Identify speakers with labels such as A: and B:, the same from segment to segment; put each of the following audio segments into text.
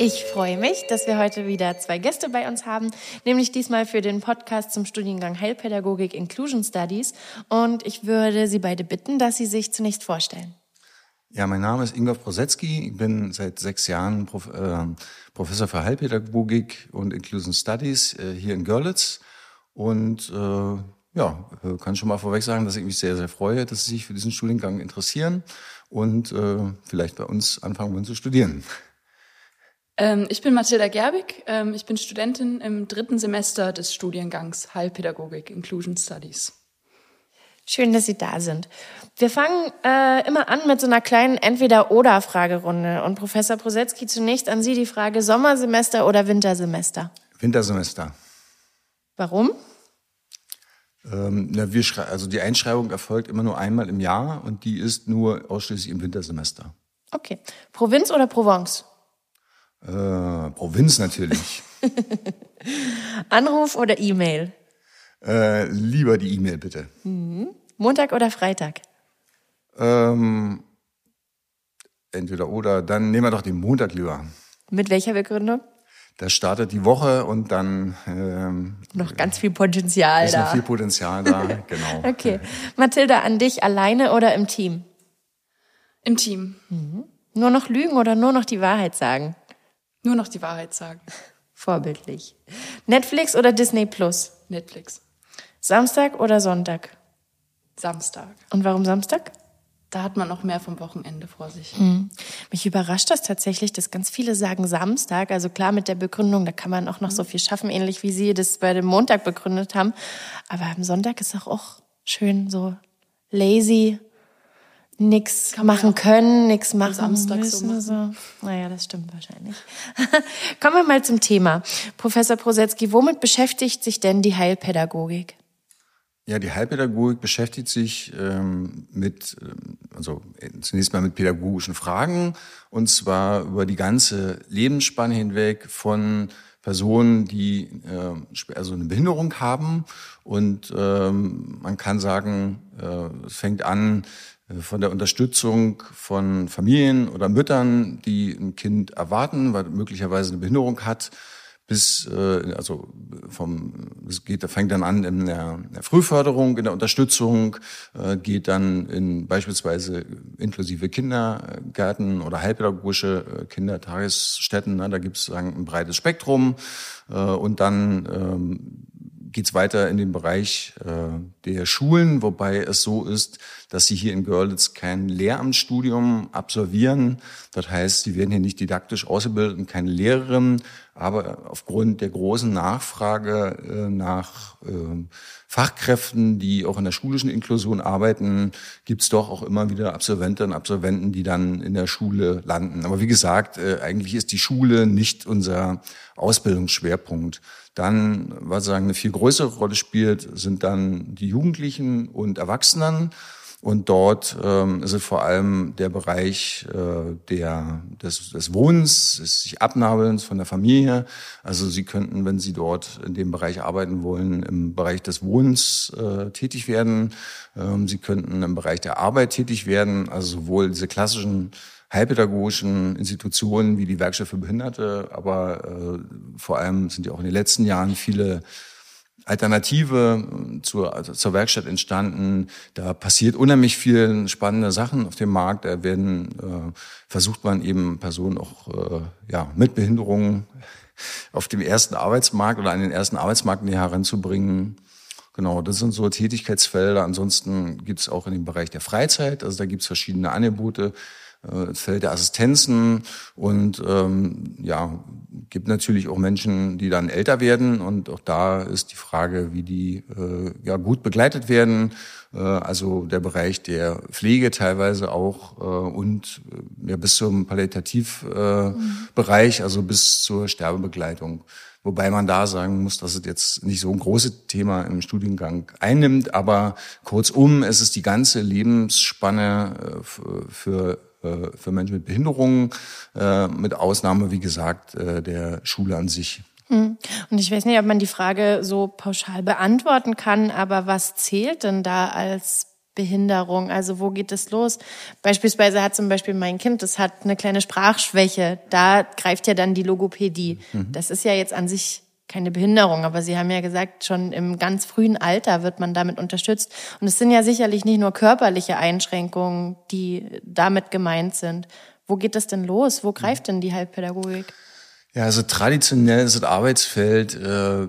A: Ich freue mich, dass wir heute wieder zwei Gäste bei uns haben, nämlich diesmal für den Podcast zum Studiengang Heilpädagogik Inclusion Studies. Und ich würde Sie beide bitten, dass Sie sich zunächst vorstellen.
B: Ja, mein Name ist Ingvar Prosetzky. Ich bin seit sechs Jahren Prof, äh, Professor für Heilpädagogik und Inclusion Studies äh, hier in Görlitz. Und äh, ja, äh, kann schon mal vorweg sagen, dass ich mich sehr, sehr freue, dass Sie sich für diesen Studiengang interessieren und äh, vielleicht bei uns anfangen wollen zu studieren.
C: Ähm, ich bin Mathilda Gerbig. Ähm, ich bin Studentin im dritten Semester des Studiengangs Heilpädagogik Inclusion Studies.
A: Schön, dass Sie da sind. Wir fangen äh, immer an mit so einer kleinen Entweder-Oder-Fragerunde. Und Professor Prosetzky, zunächst an Sie die Frage Sommersemester oder Wintersemester?
B: Wintersemester.
A: Warum?
B: Ähm, na, wir also die Einschreibung erfolgt immer nur einmal im Jahr und die ist nur ausschließlich im Wintersemester.
A: Okay. Provinz oder Provence?
B: Äh, Provinz natürlich.
A: Anruf oder E-Mail?
B: Äh, lieber die E-Mail bitte.
A: Mhm. Montag oder Freitag?
B: Ähm, entweder oder. Dann nehmen wir doch den Montag lieber.
A: Mit welcher Begründung?
B: Da startet die Woche und dann ähm,
A: noch ganz viel Potenzial
B: ist
A: da.
B: noch viel Potenzial da, genau.
A: Okay, Mathilda, an dich alleine oder im Team?
C: Im Team.
A: Mhm. Nur noch lügen oder nur noch die Wahrheit sagen?
C: Nur noch die Wahrheit sagen.
A: Vorbildlich. Netflix oder Disney Plus?
C: Netflix.
A: Samstag oder Sonntag?
C: Samstag.
A: Und warum Samstag?
C: Da hat man noch mehr vom Wochenende vor sich.
A: Hm. Mich überrascht das tatsächlich, dass ganz viele sagen Samstag. Also klar mit der Begründung, da kann man auch noch so viel schaffen, ähnlich wie Sie das bei dem Montag begründet haben. Aber am Sonntag ist auch, auch schön so lazy, nix machen können, nix machen
C: Samstag
A: müssen. So machen. So. Naja, das stimmt wahrscheinlich. Kommen wir mal zum Thema. Professor Prosetzky, womit beschäftigt sich denn die Heilpädagogik?
B: Ja, die Heilpädagogik beschäftigt sich ähm, mit, ähm, also zunächst mal mit pädagogischen Fragen und zwar über die ganze Lebensspanne hinweg von Personen, die äh, also eine Behinderung haben und ähm, man kann sagen, äh, es fängt an äh, von der Unterstützung von Familien oder Müttern, die ein Kind erwarten, weil möglicherweise eine Behinderung hat, bis äh, also vom es geht fängt dann an in der, Frühförderung in der Unterstützung äh, geht dann in beispielsweise inklusive Kindergärten oder heilpädagogische äh, Kindertagesstätten ne, da gibt es ein breites Spektrum äh, und dann ähm, geht's weiter in den Bereich äh, der Schulen, wobei es so ist, dass sie hier in Görlitz kein Lehramtsstudium absolvieren. Das heißt, sie werden hier nicht didaktisch ausgebildet und keine Lehrerin, aber aufgrund der großen Nachfrage äh, nach äh, Fachkräften, die auch in der schulischen Inklusion arbeiten, gibt's doch auch immer wieder Absolventinnen und Absolventen, die dann in der Schule landen. Aber wie gesagt, äh, eigentlich ist die Schule nicht unser Ausbildungsschwerpunkt. Dann, was sagen, eine viel größere Rolle spielt, sind dann die Jugendlichen und Erwachsenen. Und dort ähm, ist es vor allem der Bereich äh, der, des, des Wohnens, des sich Abnabelns von der Familie. Also Sie könnten, wenn Sie dort in dem Bereich arbeiten wollen, im Bereich des Wohnens äh, tätig werden. Ähm, Sie könnten im Bereich der Arbeit tätig werden, also sowohl diese klassischen heilpädagogischen Institutionen wie die Werkstatt für Behinderte, aber äh, vor allem sind ja auch in den letzten Jahren viele Alternative äh, zur, also zur Werkstatt entstanden. Da passiert unheimlich viel spannende Sachen auf dem Markt. Da werden äh, versucht man eben Personen auch äh, ja, mit Behinderungen auf dem ersten Arbeitsmarkt oder an den ersten Arbeitsmarkt näher heranzubringen. Genau, das sind so Tätigkeitsfelder. Ansonsten gibt es auch in dem Bereich der Freizeit, also da gibt es verschiedene Angebote äh, Feld der Assistenzen und ähm, ja, gibt natürlich auch Menschen, die dann älter werden und auch da ist die Frage, wie die äh, ja gut begleitet werden. Äh, also der Bereich der Pflege teilweise auch äh, und äh, ja bis zum Palliativbereich, äh, mhm. also bis zur Sterbebegleitung. Wobei man da sagen muss, dass es jetzt nicht so ein großes Thema im Studiengang einnimmt. Aber kurzum, es ist die ganze Lebensspanne für, für für Menschen mit Behinderungen, mit Ausnahme, wie gesagt, der Schule an sich.
A: Hm. Und ich weiß nicht, ob man die Frage so pauschal beantworten kann, aber was zählt denn da als Behinderung? Also wo geht es los? Beispielsweise hat zum Beispiel mein Kind, das hat eine kleine Sprachschwäche. Da greift ja dann die Logopädie. Mhm. Das ist ja jetzt an sich keine Behinderung, aber Sie haben ja gesagt, schon im ganz frühen Alter wird man damit unterstützt. Und es sind ja sicherlich nicht nur körperliche Einschränkungen, die damit gemeint sind. Wo geht das denn los? Wo greift denn die Heilpädagogik?
B: Ja, also traditionell ist das Arbeitsfeld äh,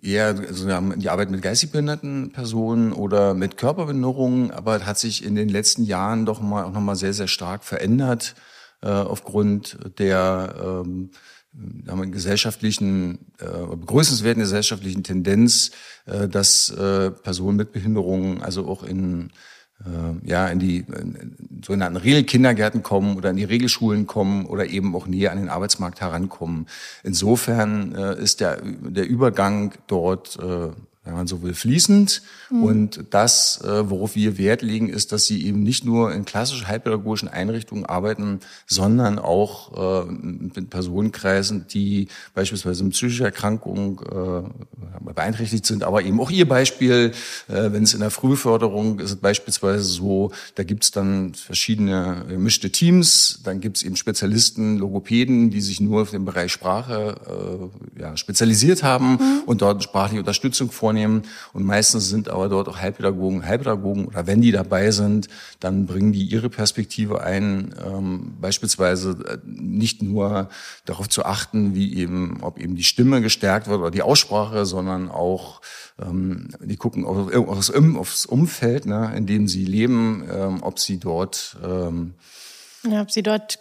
B: eher also wir haben die Arbeit mit geistig behinderten Personen oder mit Körperbehinderungen, aber es hat sich in den letzten Jahren doch mal auch noch mal sehr sehr stark verändert äh, aufgrund der ähm, haben gesellschaftlichen, äh, begrüßenswerten gesellschaftlichen Tendenz, äh, dass äh, Personen mit Behinderungen also auch in äh, ja, in die in sogenannten Regelkindergärten kommen oder in die Regelschulen kommen oder eben auch näher an den Arbeitsmarkt herankommen. Insofern äh, ist der, der Übergang dort äh, wenn man so will, fließend. Mhm. Und das, äh, worauf wir Wert legen, ist, dass sie eben nicht nur in klassischen heilpädagogischen Einrichtungen arbeiten, sondern auch äh, mit Personenkreisen, die beispielsweise mit psychischer Erkrankung äh, beeinträchtigt sind. Aber eben auch ihr Beispiel, wenn es in der Frühförderung ist, beispielsweise so, da gibt's dann verschiedene gemischte Teams, dann gibt's eben Spezialisten, Logopäden, die sich nur auf den Bereich Sprache ja, spezialisiert haben mhm. und dort sprachliche Unterstützung vornehmen vornehmen. Und meistens sind aber dort auch Heilpädagogen, Heilpädagogen oder wenn die dabei sind, dann bringen die ihre Perspektive ein, ähm, beispielsweise äh, nicht nur darauf zu achten, wie eben, ob eben die Stimme gestärkt wird oder die Aussprache, sondern auch ähm, die gucken auf, aufs, aufs Umfeld, ne, in dem sie leben, ähm, ob sie dort
A: ähm, ja, ob sie dort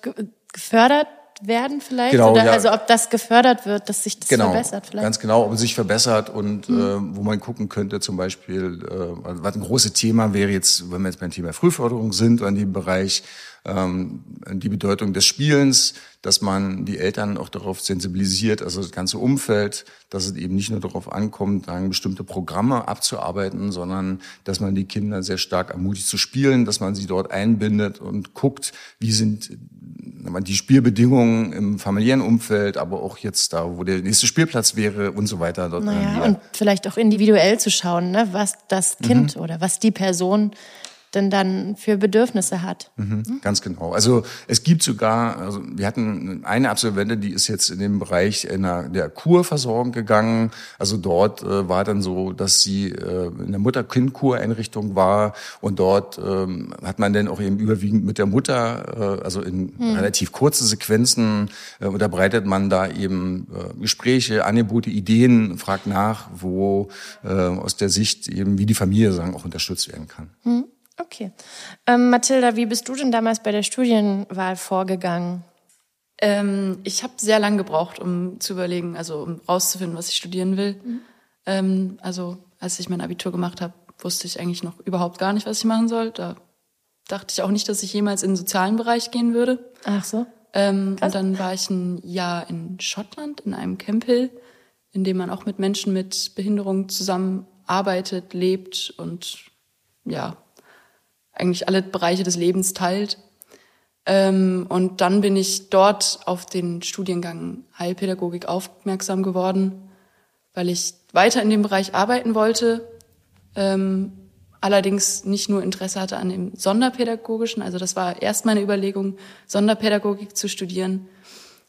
A: gefördert werden vielleicht? Genau, Oder ja. also ob das gefördert wird, dass sich das
B: genau,
A: verbessert
B: vielleicht? Ganz genau, ob es sich verbessert und mhm. äh, wo man gucken könnte, zum Beispiel, äh, was ein großes Thema wäre jetzt, wenn wir jetzt beim Thema Frühförderung sind, in dem Bereich ähm, die Bedeutung des Spielens, dass man die Eltern auch darauf sensibilisiert, also das ganze Umfeld, dass es eben nicht nur darauf ankommt, dann bestimmte Programme abzuarbeiten, sondern dass man die Kinder sehr stark ermutigt zu spielen, dass man sie dort einbindet und guckt, wie sind die Spielbedingungen im familiären Umfeld, aber auch jetzt da, wo der nächste Spielplatz wäre und so weiter.
A: Dort naja, und vielleicht auch individuell zu schauen, ne, was das Kind mhm. oder was die Person denn dann für Bedürfnisse hat.
B: Mhm, ganz genau. Also es gibt sogar, also wir hatten eine Absolventin, die ist jetzt in den Bereich einer, der Kurversorgung gegangen. Also dort äh, war dann so, dass sie äh, in der Mutter-Kind-Kureinrichtung war und dort ähm, hat man dann auch eben überwiegend mit der Mutter, äh, also in mhm. relativ kurzen Sequenzen äh, unterbreitet man da eben äh, Gespräche, Angebote, Ideen, fragt nach, wo äh, aus der Sicht eben wie die Familie sagen auch unterstützt werden kann.
A: Mhm. Okay. Ähm, Mathilda, wie bist du denn damals bei der Studienwahl vorgegangen?
C: Ähm, ich habe sehr lange gebraucht, um zu überlegen, also um rauszufinden, was ich studieren will. Mhm. Ähm, also als ich mein Abitur gemacht habe, wusste ich eigentlich noch überhaupt gar nicht, was ich machen soll. Da dachte ich auch nicht, dass ich jemals in den sozialen Bereich gehen würde.
A: Ach so.
C: Ähm, und dann war ich ein Jahr in Schottland in einem Camphill, in dem man auch mit Menschen mit Behinderung zusammenarbeitet, lebt und ja, eigentlich alle Bereiche des Lebens teilt. Ähm, und dann bin ich dort auf den Studiengang Heilpädagogik aufmerksam geworden, weil ich weiter in dem Bereich arbeiten wollte, ähm, allerdings nicht nur Interesse hatte an dem Sonderpädagogischen, also das war erst meine Überlegung, Sonderpädagogik zu studieren.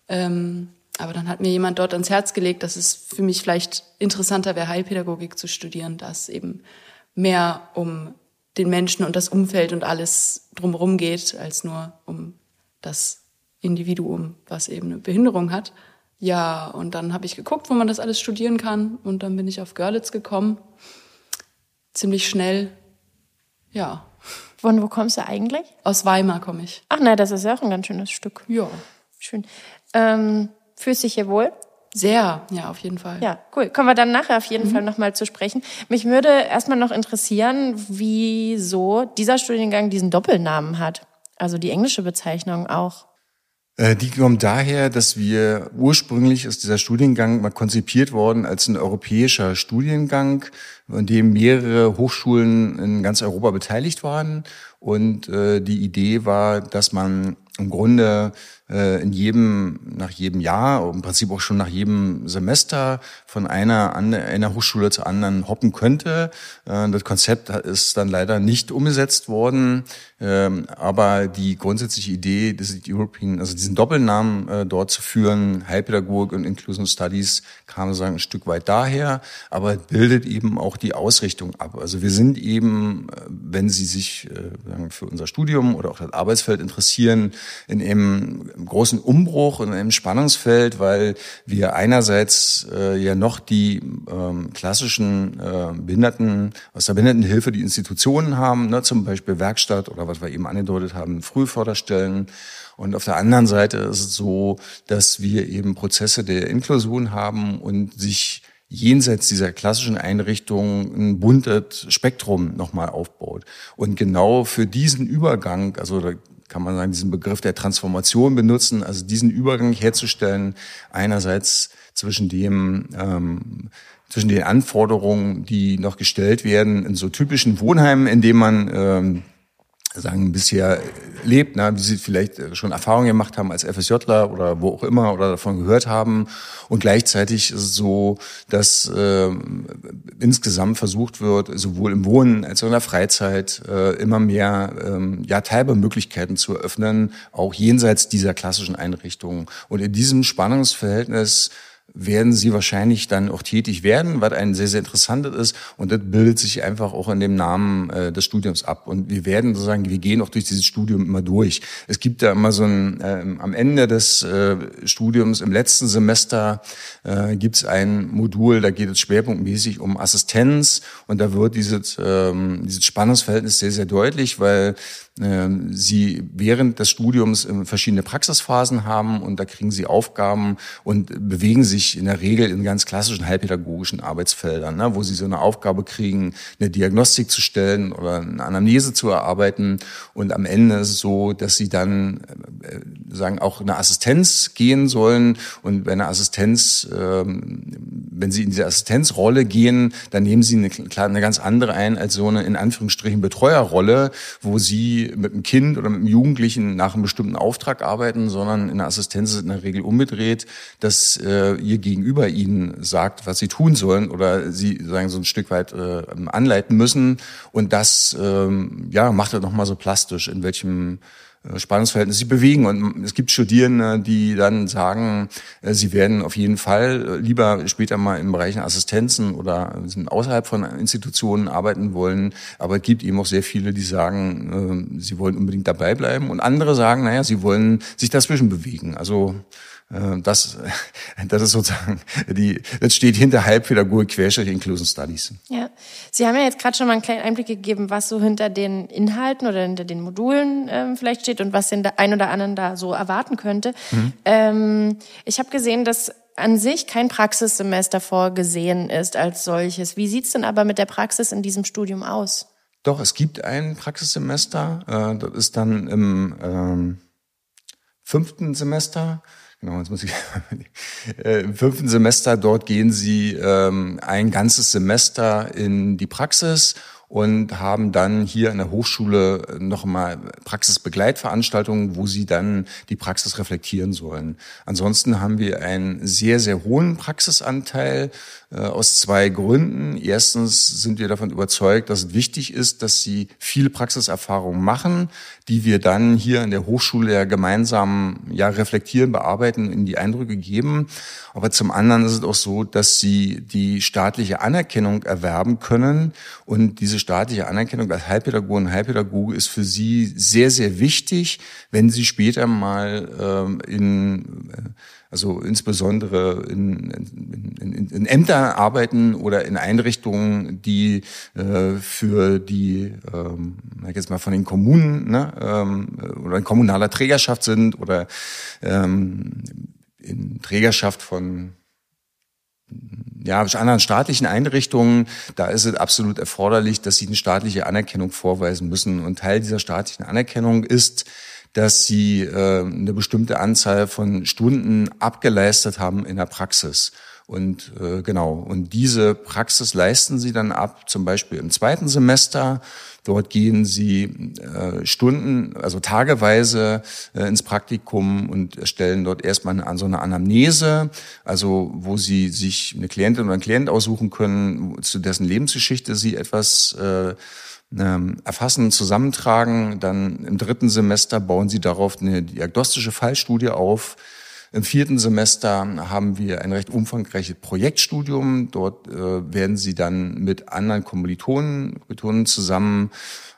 C: Ähm, aber dann hat mir jemand dort ans Herz gelegt, dass es für mich vielleicht interessanter wäre, Heilpädagogik zu studieren, da es eben mehr um den Menschen und das Umfeld und alles drumherum geht, als nur um das Individuum, was eben eine Behinderung hat. Ja, und dann habe ich geguckt, wo man das alles studieren kann und dann bin ich auf Görlitz gekommen. Ziemlich schnell. Ja.
A: Von wo kommst du eigentlich?
C: Aus Weimar komme ich.
A: Ach nein, das ist ja auch ein ganz schönes Stück.
C: Ja.
A: Schön. Ähm, fühlst dich hier wohl?
C: Sehr, ja, auf jeden Fall.
A: Ja, cool. Kommen wir dann nachher auf jeden mhm. Fall nochmal zu sprechen. Mich würde erstmal noch interessieren, wieso dieser Studiengang diesen Doppelnamen hat. Also die englische Bezeichnung auch.
B: Äh, die kommt daher, dass wir ursprünglich ist dieser Studiengang mal konzipiert worden als ein europäischer Studiengang, an dem mehrere Hochschulen in ganz Europa beteiligt waren. Und äh, die Idee war, dass man im Grunde äh, in jedem, nach jedem Jahr, im Prinzip auch schon nach jedem Semester von einer, einer Hochschule zur anderen hoppen könnte. Äh, das Konzept ist dann leider nicht umgesetzt worden, ähm, aber die grundsätzliche Idee, das European, also diesen Doppelnamen äh, dort zu führen, Heilpädagogik und Inclusion Studies, kam sozusagen ein Stück weit daher, aber bildet eben auch die Ausrichtung ab. Also wir sind eben, wenn Sie sich für unser Studium oder auch das Arbeitsfeld interessieren, in einem großen Umbruch in einem Spannungsfeld, weil wir einerseits äh, ja noch die ähm, klassischen äh, Behinderten aus der Behindertenhilfe die Institutionen haben, ne, zum Beispiel Werkstatt oder was wir eben angedeutet haben, Frühförderstellen. Und auf der anderen Seite ist es so, dass wir eben Prozesse der Inklusion haben und sich jenseits dieser klassischen Einrichtungen ein buntes Spektrum nochmal aufbaut. Und genau für diesen Übergang, also kann man sagen, diesen Begriff der Transformation benutzen, also diesen Übergang herzustellen, einerseits zwischen dem, ähm, zwischen den Anforderungen, die noch gestellt werden in so typischen Wohnheimen, in denen man ähm, sagen, bisher lebt, ne, wie sie vielleicht äh, schon Erfahrungen gemacht haben als FSJler oder wo auch immer oder davon gehört haben. Und gleichzeitig ist es so, dass äh, insgesamt versucht wird, sowohl im Wohnen als auch in der Freizeit äh, immer mehr ähm, ja, Teilbemöglichkeiten zu eröffnen, auch jenseits dieser klassischen Einrichtungen. Und in diesem Spannungsverhältnis werden sie wahrscheinlich dann auch tätig werden, was ein sehr, sehr interessantes ist. Und das bildet sich einfach auch in dem Namen äh, des Studiums ab. Und wir werden sozusagen, wir gehen auch durch dieses Studium immer durch. Es gibt da immer so ein, äh, am Ende des äh, Studiums, im letzten Semester, äh, gibt es ein Modul, da geht es schwerpunktmäßig um Assistenz. Und da wird dieses, ähm, dieses Spannungsverhältnis sehr, sehr deutlich, weil ähm, sie während des Studiums ähm, verschiedene Praxisphasen haben und da kriegen sie Aufgaben und bewegen sich in der Regel in ganz klassischen heilpädagogischen Arbeitsfeldern, ne, wo sie so eine Aufgabe kriegen, eine Diagnostik zu stellen oder eine Anamnese zu erarbeiten. Und am Ende ist es so, dass sie dann äh, sagen auch eine Assistenz gehen sollen. Und bei einer Assistenz, ähm, wenn sie in diese Assistenzrolle gehen, dann nehmen sie eine, eine ganz andere ein als so eine in Anführungsstrichen Betreuerrolle, wo sie mit einem Kind oder mit einem Jugendlichen nach einem bestimmten Auftrag arbeiten, sondern in der Assistenz ist in der Regel umgedreht, dass äh, ihr Gegenüber ihnen sagt, was sie tun sollen oder sie sagen so ein Stück weit äh, anleiten müssen. Und das ähm, ja macht er nochmal so plastisch, in welchem Spannungsverhältnis sich bewegen. Und es gibt Studierende, die dann sagen, äh, sie werden auf jeden Fall äh, lieber später mal im Bereich Assistenzen oder außerhalb von Institutionen arbeiten wollen. Aber es gibt eben auch sehr viele, die sagen, sie wollen unbedingt dabei bleiben. Und andere sagen, naja, sie wollen sich dazwischen bewegen. Also äh, das, das ist sozusagen die, das steht hinter Heilpädagogik Querstrich Inclusion Studies.
A: Ja, Sie haben ja jetzt gerade schon mal einen kleinen Einblick gegeben, was so hinter den Inhalten oder hinter den Modulen ähm, vielleicht steht und was den ein oder anderen da so erwarten könnte. Mhm. Ähm, ich habe gesehen, dass an sich kein Praxissemester vorgesehen ist als solches. Wie sieht's denn aber mit der Praxis in diesem Studium aus?
B: Doch, es gibt ein Praxissemester. Äh, das ist dann im ähm, fünften Semester. Genau, jetzt muss ich äh, im fünften Semester dort gehen Sie ähm, ein ganzes Semester in die Praxis und haben dann hier an der Hochschule nochmal Praxisbegleitveranstaltungen, wo sie dann die Praxis reflektieren sollen. Ansonsten haben wir einen sehr, sehr hohen Praxisanteil aus zwei Gründen. Erstens sind wir davon überzeugt, dass es wichtig ist, dass sie viel Praxiserfahrung machen, die wir dann hier an der Hochschule ja gemeinsam ja reflektieren, bearbeiten, in die Eindrücke geben. Aber zum anderen ist es auch so, dass sie die staatliche Anerkennung erwerben können. Und diese staatliche Anerkennung als Heilpädagoge und Heilpädagoge ist für sie sehr, sehr wichtig, wenn sie später mal ähm, in äh, also insbesondere in, in, in, in Ämtern arbeiten oder in Einrichtungen, die äh, für die, ähm, jetzt mal von den Kommunen ne, ähm, oder in kommunaler Trägerschaft sind oder ähm, in Trägerschaft von ja, anderen staatlichen Einrichtungen, da ist es absolut erforderlich, dass sie eine staatliche Anerkennung vorweisen müssen. Und Teil dieser staatlichen Anerkennung ist, dass sie äh, eine bestimmte Anzahl von Stunden abgeleistet haben in der Praxis. Und äh, genau, und diese Praxis leisten sie dann ab, zum Beispiel im zweiten Semester. Dort gehen sie äh, Stunden, also tageweise äh, ins Praktikum und erstellen dort erstmal eine, so eine Anamnese, also wo sie sich eine Klientin oder einen Klient aussuchen können, zu dessen Lebensgeschichte sie etwas äh, ähm, erfassen, zusammentragen. Dann im dritten Semester bauen sie darauf eine diagnostische Fallstudie auf. Im vierten Semester haben wir ein recht umfangreiches Projektstudium. Dort äh, werden Sie dann mit anderen Kommilitonen, Kommilitonen zusammen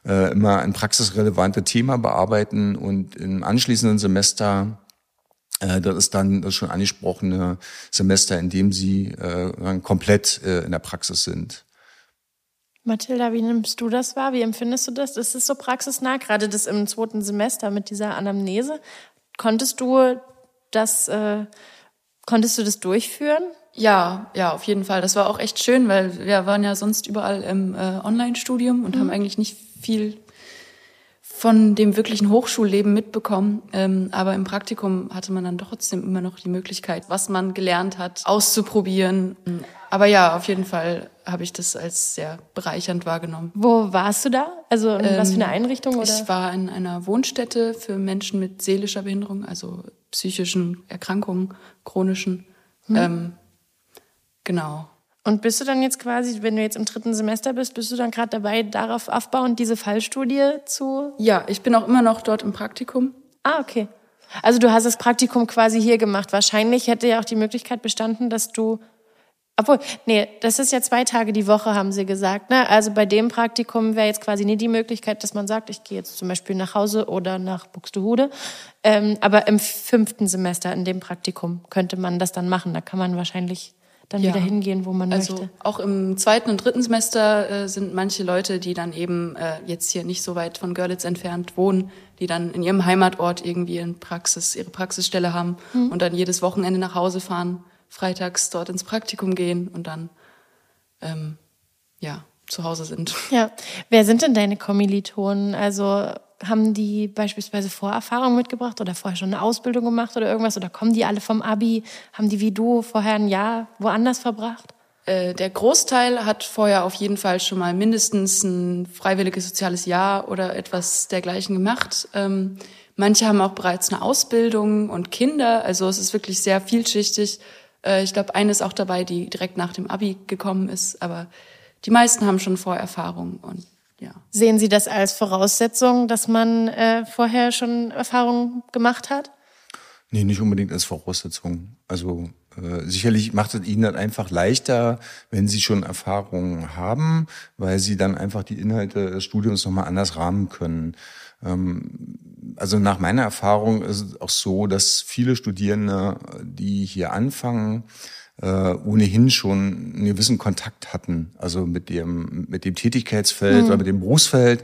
B: äh, immer ein praxisrelevante Thema bearbeiten und im anschließenden Semester äh, das ist dann das schon angesprochene Semester, in dem Sie äh, komplett äh, in der Praxis sind.
A: Mathilda, wie nimmst du das wahr? Wie empfindest du das? Ist es so praxisnah, gerade das im zweiten Semester mit dieser Anamnese? Konntest du das, äh, konntest du das durchführen?
C: Ja, ja, auf jeden Fall. Das war auch echt schön, weil wir waren ja sonst überall im äh, Online-Studium und mhm. haben eigentlich nicht viel von dem wirklichen Hochschulleben mitbekommen. Ähm, aber im Praktikum hatte man dann trotzdem immer noch die Möglichkeit, was man gelernt hat, auszuprobieren. Aber ja, auf jeden Fall habe ich das als sehr bereichernd wahrgenommen.
A: Wo warst du da? Also in ähm, was für eine Einrichtung? Oder?
C: Ich war in einer Wohnstätte für Menschen mit seelischer Behinderung, also psychischen Erkrankungen, chronischen. Hm. Ähm, genau.
A: Und bist du dann jetzt quasi, wenn du jetzt im dritten Semester bist, bist du dann gerade dabei, darauf aufbauend diese Fallstudie zu?
C: Ja, ich bin auch immer noch dort im Praktikum.
A: Ah, okay. Also du hast das Praktikum quasi hier gemacht. Wahrscheinlich hätte ja auch die Möglichkeit bestanden, dass du obwohl, nee, das ist ja zwei Tage die Woche, haben sie gesagt. Ne? Also bei dem Praktikum wäre jetzt quasi nie die Möglichkeit, dass man sagt, ich gehe jetzt zum Beispiel nach Hause oder nach Buxtehude. Ähm, aber im fünften Semester in dem Praktikum könnte man das dann machen. Da kann man wahrscheinlich dann ja. wieder hingehen, wo man
C: also
A: möchte.
C: Auch im zweiten und dritten Semester äh, sind manche Leute, die dann eben äh, jetzt hier nicht so weit von Görlitz entfernt wohnen, die dann in ihrem Heimatort irgendwie in Praxis, ihre Praxisstelle haben mhm. und dann jedes Wochenende nach Hause fahren freitags dort ins Praktikum gehen und dann ähm, ja zu Hause sind.
A: Ja, wer sind denn deine Kommilitonen? Also haben die beispielsweise Vorerfahrungen mitgebracht oder vorher schon eine Ausbildung gemacht oder irgendwas? Oder kommen die alle vom Abi? Haben die wie du vorher ein Jahr woanders verbracht?
C: Äh, der Großteil hat vorher auf jeden Fall schon mal mindestens ein freiwilliges soziales Jahr oder etwas dergleichen gemacht. Ähm, manche haben auch bereits eine Ausbildung und Kinder. Also es ist wirklich sehr vielschichtig. Äh, ich glaube, eine ist auch dabei, die direkt nach dem Abi gekommen ist, aber die meisten haben schon Vorerfahrung und ja.
A: Sehen Sie das als Voraussetzung, dass man äh, vorher schon Erfahrungen gemacht hat?
B: Nee, nicht unbedingt als Voraussetzung. Also äh, sicherlich macht es Ihnen dann einfach leichter, wenn Sie schon Erfahrungen haben, weil Sie dann einfach die Inhalte des Studiums nochmal anders rahmen können. Ähm, also nach meiner Erfahrung ist es auch so, dass viele Studierende, die hier anfangen, äh, ohnehin schon einen gewissen Kontakt hatten, also mit dem, mit dem Tätigkeitsfeld mhm. oder mit dem Berufsfeld.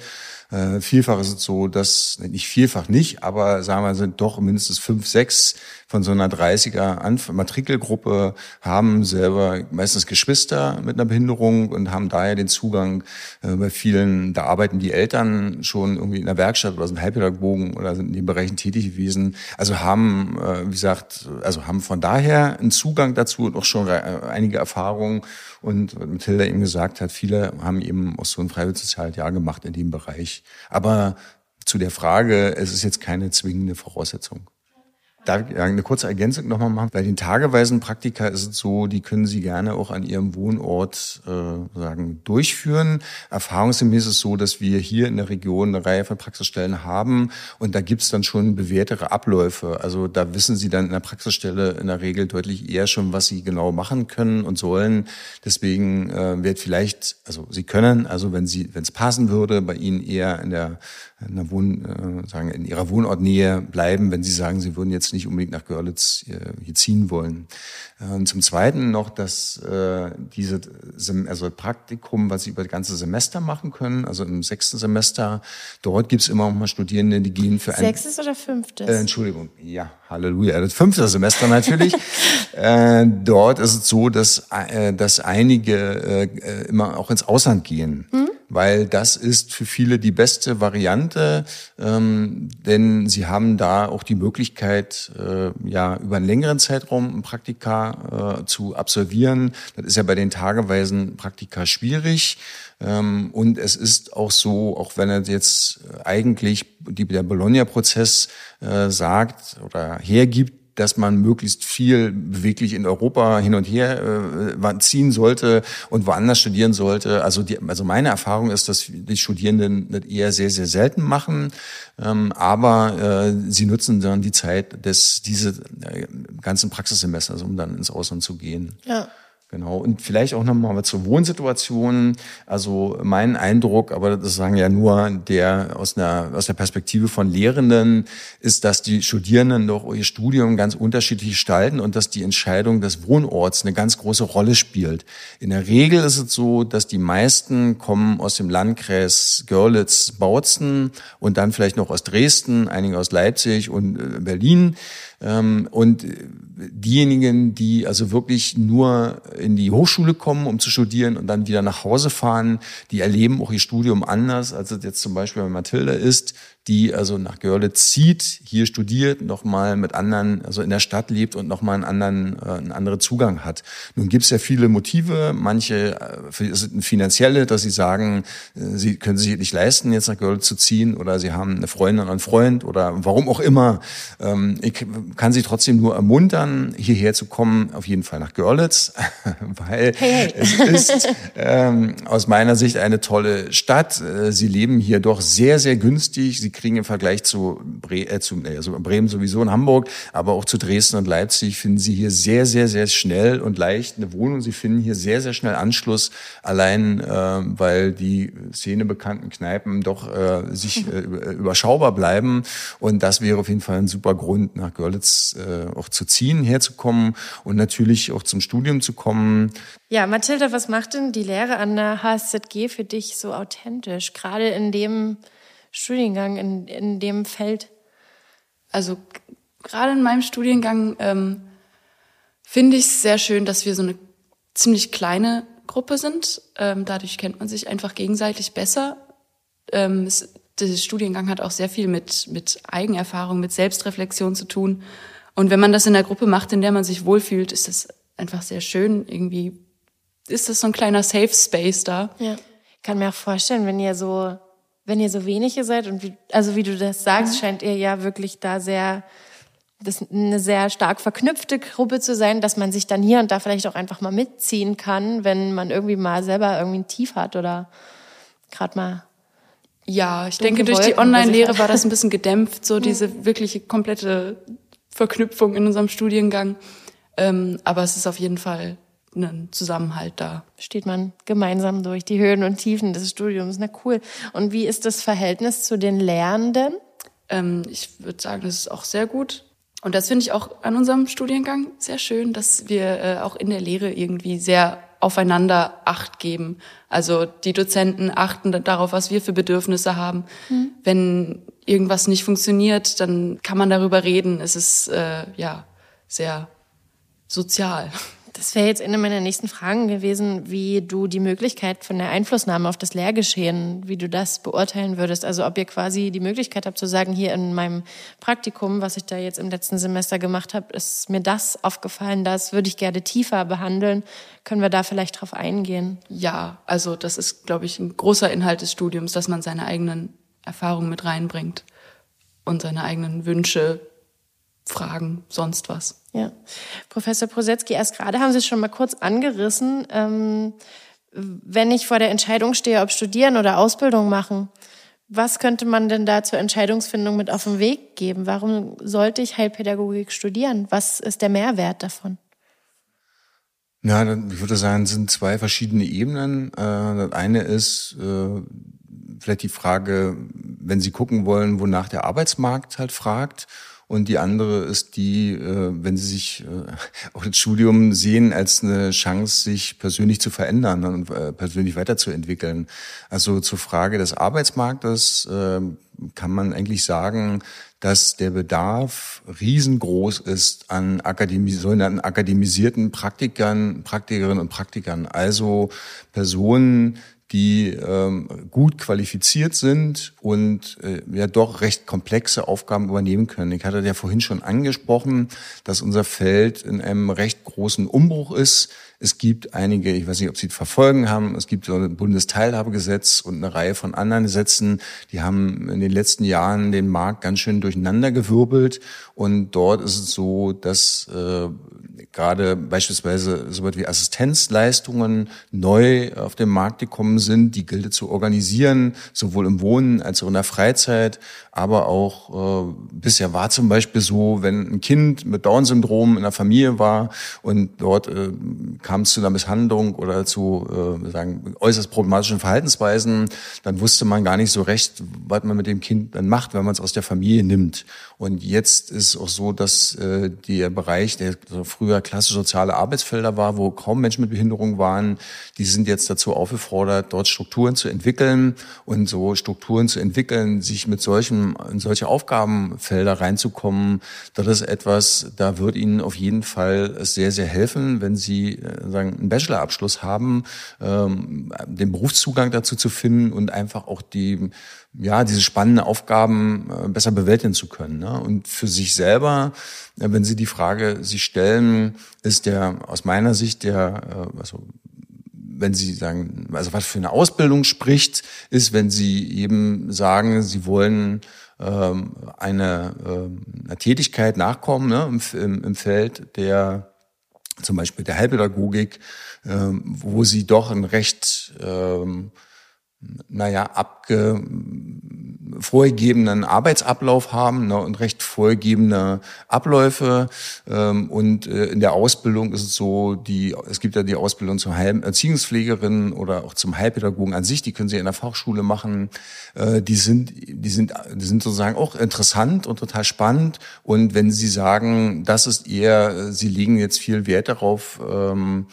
B: Äh, vielfach ist es so, dass, nicht vielfach nicht, aber sagen wir, sind doch mindestens fünf, sechs von so einer 30er Matrikelgruppe haben selber meistens Geschwister mit einer Behinderung und haben daher den Zugang äh, bei vielen, da arbeiten die Eltern schon irgendwie in der Werkstatt oder sind Heilpädagogen oder sind in den Bereichen tätig gewesen. Also haben, äh, wie gesagt, also haben von daher einen Zugang dazu und auch schon einige Erfahrungen. Und Mathilda eben gesagt hat, viele haben eben auch so ein freiwilliges Jahr gemacht in dem Bereich. Aber zu der Frage, es ist jetzt keine zwingende Voraussetzung. Darf ich eine kurze Ergänzung nochmal machen? Bei den tageweisen Praktika ist es so, die können Sie gerne auch an Ihrem Wohnort äh, sagen durchführen. Erfahrungsgemäß ist es so, dass wir hier in der Region eine Reihe von Praxisstellen haben und da gibt's dann schon bewährtere Abläufe. Also da wissen Sie dann in der Praxisstelle in der Regel deutlich eher schon, was Sie genau machen können und sollen. Deswegen äh, wird vielleicht, also Sie können, also wenn Sie, wenn es passen würde, bei Ihnen eher in der in, der Wohn, äh, sagen, in ihrer Wohnortnähe bleiben, wenn sie sagen, sie würden jetzt nicht unbedingt nach Görlitz äh, hier ziehen wollen. Äh, und zum Zweiten noch, dass äh, diese also Praktikum, was sie über das ganze Semester machen können, also im sechsten Semester, dort gibt's immer noch mal Studierende, die gehen für
A: ein... Sechstes oder fünftes?
B: Äh, Entschuldigung, ja, Halleluja, das fünfte Semester natürlich. äh, dort ist es so, dass, äh, dass einige äh, immer auch ins Ausland gehen. Hm? weil das ist für viele die beste Variante, ähm, denn sie haben da auch die Möglichkeit, äh, ja über einen längeren Zeitraum ein Praktika äh, zu absolvieren. Das ist ja bei den tageweisen Praktika schwierig. Ähm, und es ist auch so, auch wenn er jetzt eigentlich der Bologna-Prozess äh, sagt oder hergibt, dass man möglichst viel beweglich in Europa hin und her äh, ziehen sollte und woanders studieren sollte. Also, die, also meine Erfahrung ist, dass die Studierenden das eher sehr, sehr selten machen, ähm, aber äh, sie nutzen dann die Zeit des diese äh, ganzen Praxissemesters, um dann ins Ausland zu gehen.
A: Ja.
B: Genau. Und vielleicht auch nochmal zur Wohnsituation. Also mein Eindruck, aber das sagen ja nur der aus einer, aus der Perspektive von Lehrenden, ist, dass die Studierenden doch ihr Studium ganz unterschiedlich gestalten und dass die Entscheidung des Wohnorts eine ganz große Rolle spielt. In der Regel ist es so, dass die meisten kommen aus dem Landkreis Görlitz-Bautzen und dann vielleicht noch aus Dresden, einige aus Leipzig und äh, Berlin. Ähm, und diejenigen, die also wirklich nur in die Hochschule kommen, um zu studieren und dann wieder nach Hause fahren, die erleben auch ihr Studium anders, als es jetzt zum Beispiel bei Mathilda ist die also nach Görlitz zieht, hier studiert, nochmal mit anderen, also in der Stadt lebt und nochmal einen anderen, äh, einen anderen Zugang hat. Nun gibt es ja viele Motive, manche äh, sind finanzielle, dass sie sagen, äh, sie können sich nicht leisten, jetzt nach Görlitz zu ziehen oder sie haben eine Freundin oder einen Freund oder warum auch immer. Ähm, ich kann sie trotzdem nur ermuntern, hierher zu kommen, auf jeden Fall nach Görlitz, weil hey, es ist ähm, aus meiner Sicht eine tolle Stadt. Äh, sie leben hier doch sehr, sehr günstig. Sie kriegen im Vergleich zu, Bre äh, zu also Bremen sowieso in Hamburg, aber auch zu Dresden und Leipzig finden Sie hier sehr, sehr, sehr schnell und leicht eine Wohnung. Sie finden hier sehr, sehr schnell Anschluss, allein äh, weil die szenebekannten Kneipen doch äh, sich äh, überschaubar bleiben. Und das wäre auf jeden Fall ein super Grund, nach Görlitz äh, auch zu ziehen, herzukommen und natürlich auch zum Studium zu kommen.
A: Ja, Mathilda, was macht denn die Lehre an der HSZG für dich so authentisch? Gerade in dem Studiengang in, in dem Feld?
C: Also gerade in meinem Studiengang ähm, finde ich es sehr schön, dass wir so eine ziemlich kleine Gruppe sind. Ähm, dadurch kennt man sich einfach gegenseitig besser. Ähm, es, der Studiengang hat auch sehr viel mit, mit Eigenerfahrung, mit Selbstreflexion zu tun. Und wenn man das in der Gruppe macht, in der man sich wohlfühlt, ist das einfach sehr schön. Irgendwie ist das so ein kleiner Safe Space da.
A: Ja. Ich kann mir auch vorstellen, wenn ihr so wenn ihr so wenige seid und wie, also wie du das sagst, mhm. scheint ihr ja wirklich da sehr, das eine sehr stark verknüpfte Gruppe zu sein, dass man sich dann hier und da vielleicht auch einfach mal mitziehen kann, wenn man irgendwie mal selber irgendwie ein Tief hat oder gerade mal
C: ja, ich denke, durch die Online-Lehre war das ein bisschen gedämpft, so diese wirkliche komplette Verknüpfung in unserem Studiengang. Ähm, aber es ist auf jeden Fall einen Zusammenhalt da.
A: Steht man gemeinsam durch die Höhen und Tiefen des Studiums. Na cool. Und wie ist das Verhältnis zu den Lehrenden?
C: Ähm, ich würde sagen, das ist auch sehr gut. Und das finde ich auch an unserem Studiengang sehr schön, dass wir äh, auch in der Lehre irgendwie sehr aufeinander Acht geben. Also die Dozenten achten darauf, was wir für Bedürfnisse haben. Mhm. Wenn irgendwas nicht funktioniert, dann kann man darüber reden. Es ist äh, ja sehr sozial.
A: Das wäre jetzt eine meiner nächsten Fragen gewesen, wie du die Möglichkeit von der Einflussnahme auf das Lehrgeschehen, wie du das beurteilen würdest. Also ob ihr quasi die Möglichkeit habt zu sagen, hier in meinem Praktikum, was ich da jetzt im letzten Semester gemacht habe, ist mir das aufgefallen, das würde ich gerne tiefer behandeln. Können wir da vielleicht drauf eingehen?
C: Ja, also das ist, glaube ich, ein großer Inhalt des Studiums, dass man seine eigenen Erfahrungen mit reinbringt und seine eigenen Wünsche Fragen, sonst was.
A: Ja. Professor Prosetzky, erst gerade haben Sie es schon mal kurz angerissen. Ähm, wenn ich vor der Entscheidung stehe, ob studieren oder Ausbildung machen, was könnte man denn da zur Entscheidungsfindung mit auf den Weg geben? Warum sollte ich Heilpädagogik studieren? Was ist der Mehrwert davon?
B: Ja, ich würde sagen, es sind zwei verschiedene Ebenen. Äh, das eine ist äh, vielleicht die Frage, wenn Sie gucken wollen, wonach der Arbeitsmarkt halt fragt und die andere ist die, äh, wenn Sie sich äh, auch das Studium sehen als eine Chance, sich persönlich zu verändern und äh, persönlich weiterzuentwickeln. Also zur Frage des Arbeitsmarktes kann man eigentlich sagen, dass der Bedarf riesengroß ist an Akademie, sogenannten akademisierten Praktikern, Praktikerinnen und Praktikern. Also Personen, die ähm, gut qualifiziert sind und äh, ja doch recht komplexe Aufgaben übernehmen können. Ich hatte ja vorhin schon angesprochen, dass unser Feld in einem recht großen Umbruch ist. Es gibt einige, ich weiß nicht, ob Sie verfolgen haben, es gibt so ein Bundesteilhabegesetz und eine Reihe von anderen Gesetzen, die haben in den letzten Jahren den Markt ganz schön durcheinandergewirbelt. Und dort ist es so, dass äh, gerade beispielsweise so etwas wie Assistenzleistungen neu auf den Markt gekommen sind, die gilt zu organisieren, sowohl im Wohnen als auch in der Freizeit. Aber auch äh, bisher war zum Beispiel so, wenn ein Kind mit Down-Syndrom in der Familie war und dort äh, kam es zu einer Misshandlung oder zu äh, sagen äußerst problematischen Verhaltensweisen, dann wusste man gar nicht so recht, was man mit dem Kind dann macht, wenn man es aus der Familie nimmt. Und jetzt ist auch so, dass äh, der Bereich, der früher klassische soziale Arbeitsfelder war, wo kaum Menschen mit Behinderung waren, die sind jetzt dazu aufgefordert, dort Strukturen zu entwickeln und so Strukturen zu entwickeln, sich mit solchen solche Aufgabenfelder reinzukommen. Das ist etwas, da wird Ihnen auf jeden Fall sehr, sehr helfen, wenn Sie äh, sagen, einen Bachelorabschluss haben, ähm, den Berufszugang dazu zu finden und einfach auch die ja, diese spannenden Aufgaben äh, besser bewältigen zu können. Ne? Und für sich selber, wenn Sie die Frage sich stellen, ist der aus meiner Sicht der, äh, also wenn Sie sagen, also was für eine Ausbildung spricht, ist, wenn Sie eben sagen, Sie wollen ähm, eine, äh, einer Tätigkeit nachkommen ne, im, im, im Feld der zum Beispiel der Heilpädagogik, ähm, wo Sie doch ein recht ähm, naja, abge, vorgegebenen Arbeitsablauf haben ne, und recht vorgegebene Abläufe. Ähm, und äh, in der Ausbildung ist es so, die, es gibt ja die Ausbildung zur Heil Erziehungspflegerin oder auch zum Heilpädagogen an sich, die können Sie in der Fachschule machen. Äh, die sind, die sind, die sind sozusagen auch interessant und total spannend. Und wenn Sie sagen, das ist eher, Sie legen jetzt viel Wert darauf, ähm,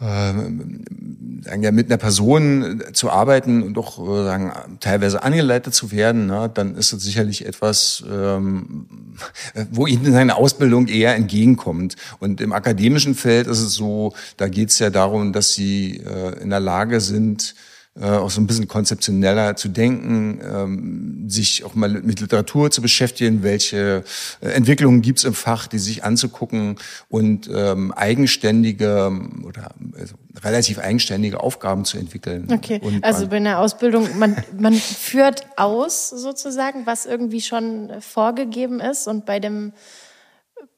B: äh, mit einer Person zu arbeiten und doch äh, sagen, teilweise angeleitet zu werden, ne, dann ist das sicherlich etwas, ähm, wo Ihnen seine Ausbildung eher entgegenkommt. Und im akademischen Feld ist es so, da geht es ja darum, dass Sie äh, in der Lage sind, äh, auch so ein bisschen konzeptioneller zu denken, ähm, sich auch mal mit Literatur zu beschäftigen, welche äh, Entwicklungen gibt's im Fach, die sich anzugucken und ähm, eigenständige oder also relativ eigenständige Aufgaben zu entwickeln.
A: Okay, also bei einer Ausbildung, man, man führt aus sozusagen, was irgendwie schon vorgegeben ist und bei dem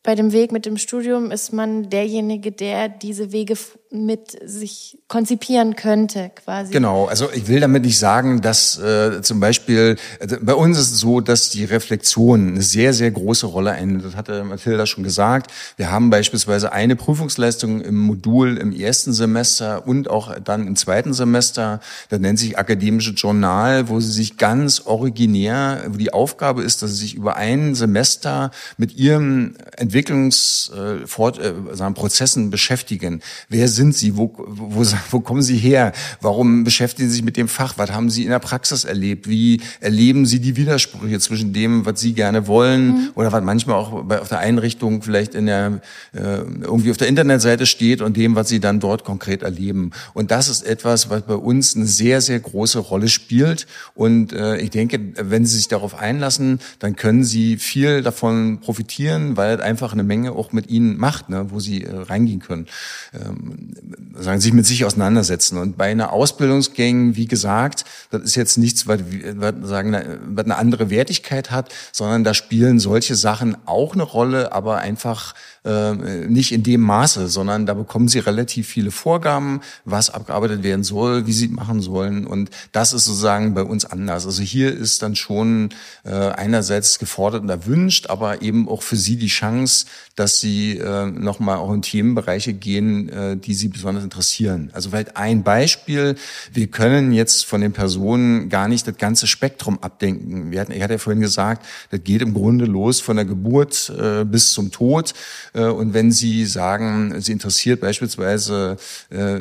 A: bei dem Weg mit dem Studium ist man derjenige, der diese Wege mit sich konzipieren könnte, quasi.
B: Genau, also ich will damit nicht sagen, dass äh, zum Beispiel, also bei uns ist es so, dass die Reflexion eine sehr, sehr große Rolle einnimmt. Das hatte Mathilda schon gesagt. Wir haben beispielsweise eine Prüfungsleistung im Modul im ersten Semester und auch dann im zweiten Semester. Das nennt sich Akademische Journal, wo sie sich ganz originär, wo die Aufgabe ist, dass sie sich über ein Semester mit ihrem Entwicklungsprozessen äh, äh, beschäftigen. Wer sind Sie? Wo, wo, wo kommen Sie her? Warum beschäftigen Sie sich mit dem Fach? Was haben Sie in der Praxis erlebt? Wie erleben Sie die Widersprüche zwischen dem, was Sie gerne wollen mhm. oder was manchmal auch bei, auf der Einrichtung vielleicht in der äh, irgendwie auf der Internetseite steht und dem, was Sie dann dort konkret erleben? Und das ist etwas, was bei uns eine sehr, sehr große Rolle spielt. Und äh, ich denke, wenn Sie sich darauf einlassen, dann können Sie viel davon profitieren, weil es einfach eine Menge auch mit Ihnen macht, ne, wo Sie äh, reingehen können. Ähm, sagen, sich mit sich auseinandersetzen. Und bei einer Ausbildungsgang, wie gesagt, das ist jetzt nichts, was, was, sagen, was eine andere Wertigkeit hat, sondern da spielen solche Sachen auch eine Rolle, aber einfach äh, nicht in dem Maße, sondern da bekommen sie relativ viele Vorgaben, was abgearbeitet werden soll, wie sie machen sollen. Und das ist sozusagen bei uns anders. Also hier ist dann schon äh, einerseits gefordert und erwünscht, aber eben auch für sie die Chance, dass sie äh, nochmal auch in Themenbereiche gehen, äh, die sie besonders interessieren. Also vielleicht ein Beispiel. Wir können jetzt von den Personen gar nicht das ganze Spektrum abdenken. Wir hatten, ich hatte ja vorhin gesagt, das geht im Grunde los von der Geburt bis zum Tod. Äh, und wenn Sie sagen, Sie interessiert beispielsweise äh,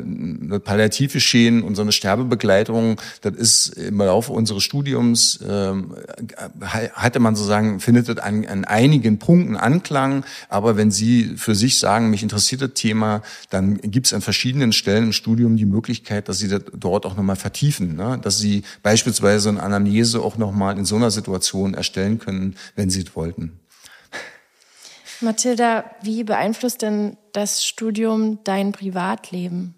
B: palliative Schäden und so eine Sterbebegleitung, das ist im Laufe unseres Studiums, äh, hatte man sozusagen, findet das an, an einigen Punkten Anklang. Aber wenn Sie für sich sagen, mich interessiert das Thema, dann gibt es an verschiedenen Stellen im Studium die Möglichkeit, dass Sie das dort auch nochmal vertiefen. Ne? Dass Sie beispielsweise eine Anamnese auch nochmal in so einer Situation erstellen können, wenn Sie es wollten.
A: Mathilda, wie beeinflusst denn das Studium dein Privatleben?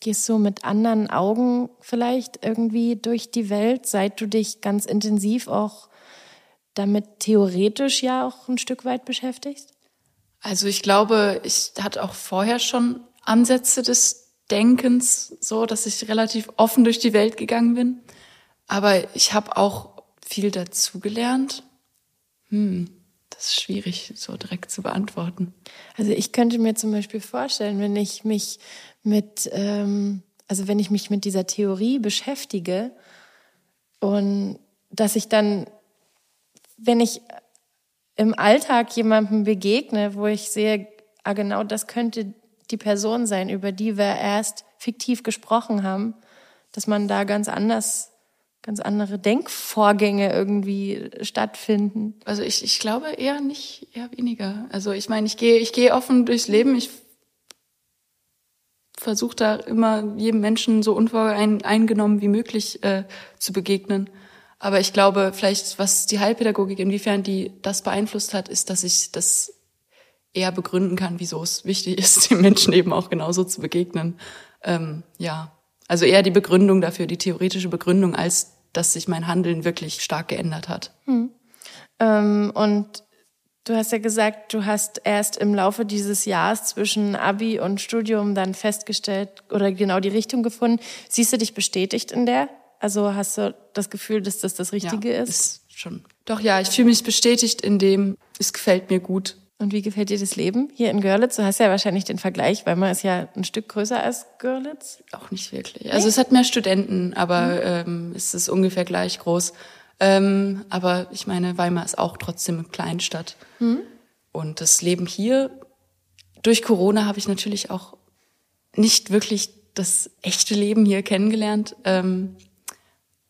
A: Gehst du mit anderen Augen vielleicht irgendwie durch die Welt, seit du dich ganz intensiv auch damit theoretisch ja auch ein Stück weit beschäftigst?
C: Also ich glaube, ich hatte auch vorher schon Ansätze des Denkens, so dass ich relativ offen durch die Welt gegangen bin. Aber ich habe auch viel dazugelernt. Hm, das ist schwierig so direkt zu beantworten.
A: Also ich könnte mir zum Beispiel vorstellen, wenn ich mich mit, ähm, also wenn ich mich mit dieser Theorie beschäftige und dass ich dann, wenn ich im Alltag jemandem begegne, wo ich sehe, ah genau, das könnte die Person sein, über die wir erst fiktiv gesprochen haben, dass man da ganz anders ganz andere Denkvorgänge irgendwie stattfinden.
C: Also ich, ich glaube eher nicht, eher weniger. Also ich meine, ich gehe ich gehe offen durchs Leben. Ich versuche da immer jedem Menschen so unvoreingenommen wie möglich äh, zu begegnen. Aber ich glaube, vielleicht was die Heilpädagogik, inwiefern die das beeinflusst hat, ist, dass ich das eher begründen kann, wieso es wichtig ist, den Menschen eben auch genauso zu begegnen. Ähm, ja, also eher die Begründung dafür, die theoretische Begründung, als dass sich mein Handeln wirklich stark geändert hat. Hm.
A: Ähm, und du hast ja gesagt, du hast erst im Laufe dieses Jahres zwischen Abi und Studium dann festgestellt oder genau die Richtung gefunden. Siehst du dich bestätigt in der? Also hast du das Gefühl, dass das das Richtige
C: ja,
A: ist?
C: ist schon. Doch ja, ich fühle mich bestätigt in dem, es gefällt mir gut.
A: Und wie gefällt dir das Leben hier in Görlitz? Du hast ja wahrscheinlich den Vergleich, weil man ist ja ein Stück größer als Görlitz.
C: Auch nicht wirklich. Also es hat mehr Studenten, aber mhm. ähm, es ist ungefähr gleich groß. Ähm, aber ich meine, Weimar ist auch trotzdem eine Kleinstadt. Mhm. Und das Leben hier, durch Corona habe ich natürlich auch nicht wirklich das echte Leben hier kennengelernt. Ähm,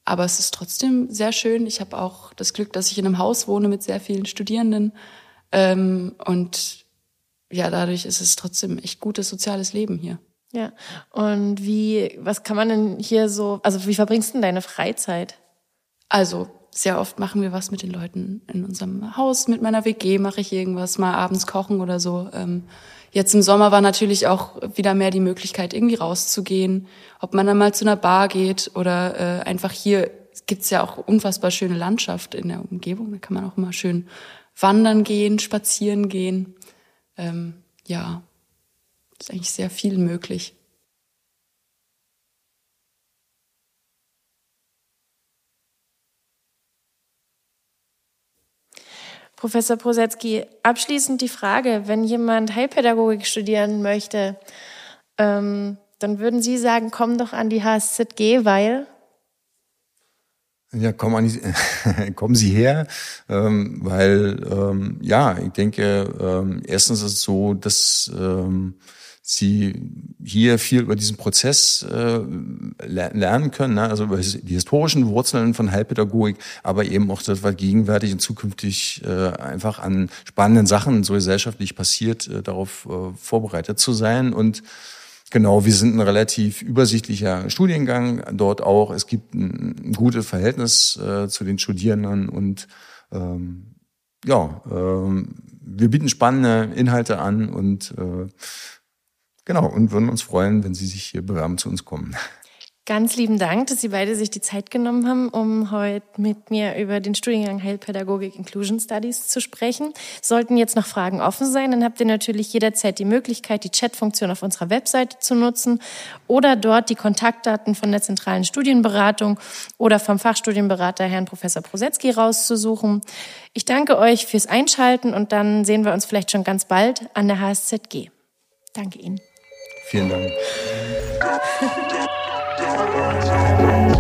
C: aber es ist trotzdem sehr schön. Ich habe auch das Glück, dass ich in einem Haus wohne mit sehr vielen Studierenden. Ähm, und ja, dadurch ist es trotzdem echt gutes soziales Leben hier.
A: Ja. Und wie, was kann man denn hier so, also wie verbringst du denn deine Freizeit?
C: Also, sehr oft machen wir was mit den Leuten in unserem Haus, mit meiner WG mache ich irgendwas, mal abends kochen oder so. Ähm, jetzt im Sommer war natürlich auch wieder mehr die Möglichkeit, irgendwie rauszugehen, ob man dann mal zu einer Bar geht oder äh, einfach hier gibt's ja auch unfassbar schöne Landschaft in der Umgebung, da kann man auch immer schön wandern gehen, spazieren gehen. Ähm, ja, ist eigentlich sehr viel möglich.
A: Professor Prosetzky, abschließend die Frage, wenn jemand Heilpädagogik studieren möchte, ähm, dann würden Sie sagen, komm doch an die HSZG, weil
B: ja, kommen, die, kommen Sie her, ähm, weil ähm, ja, ich denke, ähm, erstens ist es so, dass ähm, Sie hier viel über diesen Prozess äh, lernen können, ne? also über die historischen Wurzeln von Heilpädagogik, aber eben auch das, was gegenwärtig und zukünftig äh, einfach an spannenden Sachen so gesellschaftlich passiert, äh, darauf äh, vorbereitet zu sein und Genau, wir sind ein relativ übersichtlicher Studiengang dort auch. Es gibt ein, gutes Verhältnis äh, zu den Studierenden und ähm, ja, ähm, wir bieten spannende Inhalte an und äh, genau und würden uns freuen, wenn Sie sich hier bewerben zu uns kommen.
A: Ganz lieben Dank, dass Sie beide sich die Zeit genommen haben, um heute mit mir über den Studiengang Heilpädagogik Inclusion Studies zu sprechen. Sollten jetzt noch Fragen offen sein, dann habt ihr natürlich jederzeit die Möglichkeit, die Chatfunktion auf unserer Webseite zu nutzen oder dort die Kontaktdaten von der zentralen Studienberatung oder vom Fachstudienberater Herrn Professor Prosetzky rauszusuchen. Ich danke euch fürs Einschalten und dann sehen wir uns vielleicht schon ganz bald an der HSZG. Danke Ihnen.
B: Vielen Dank. Thank you.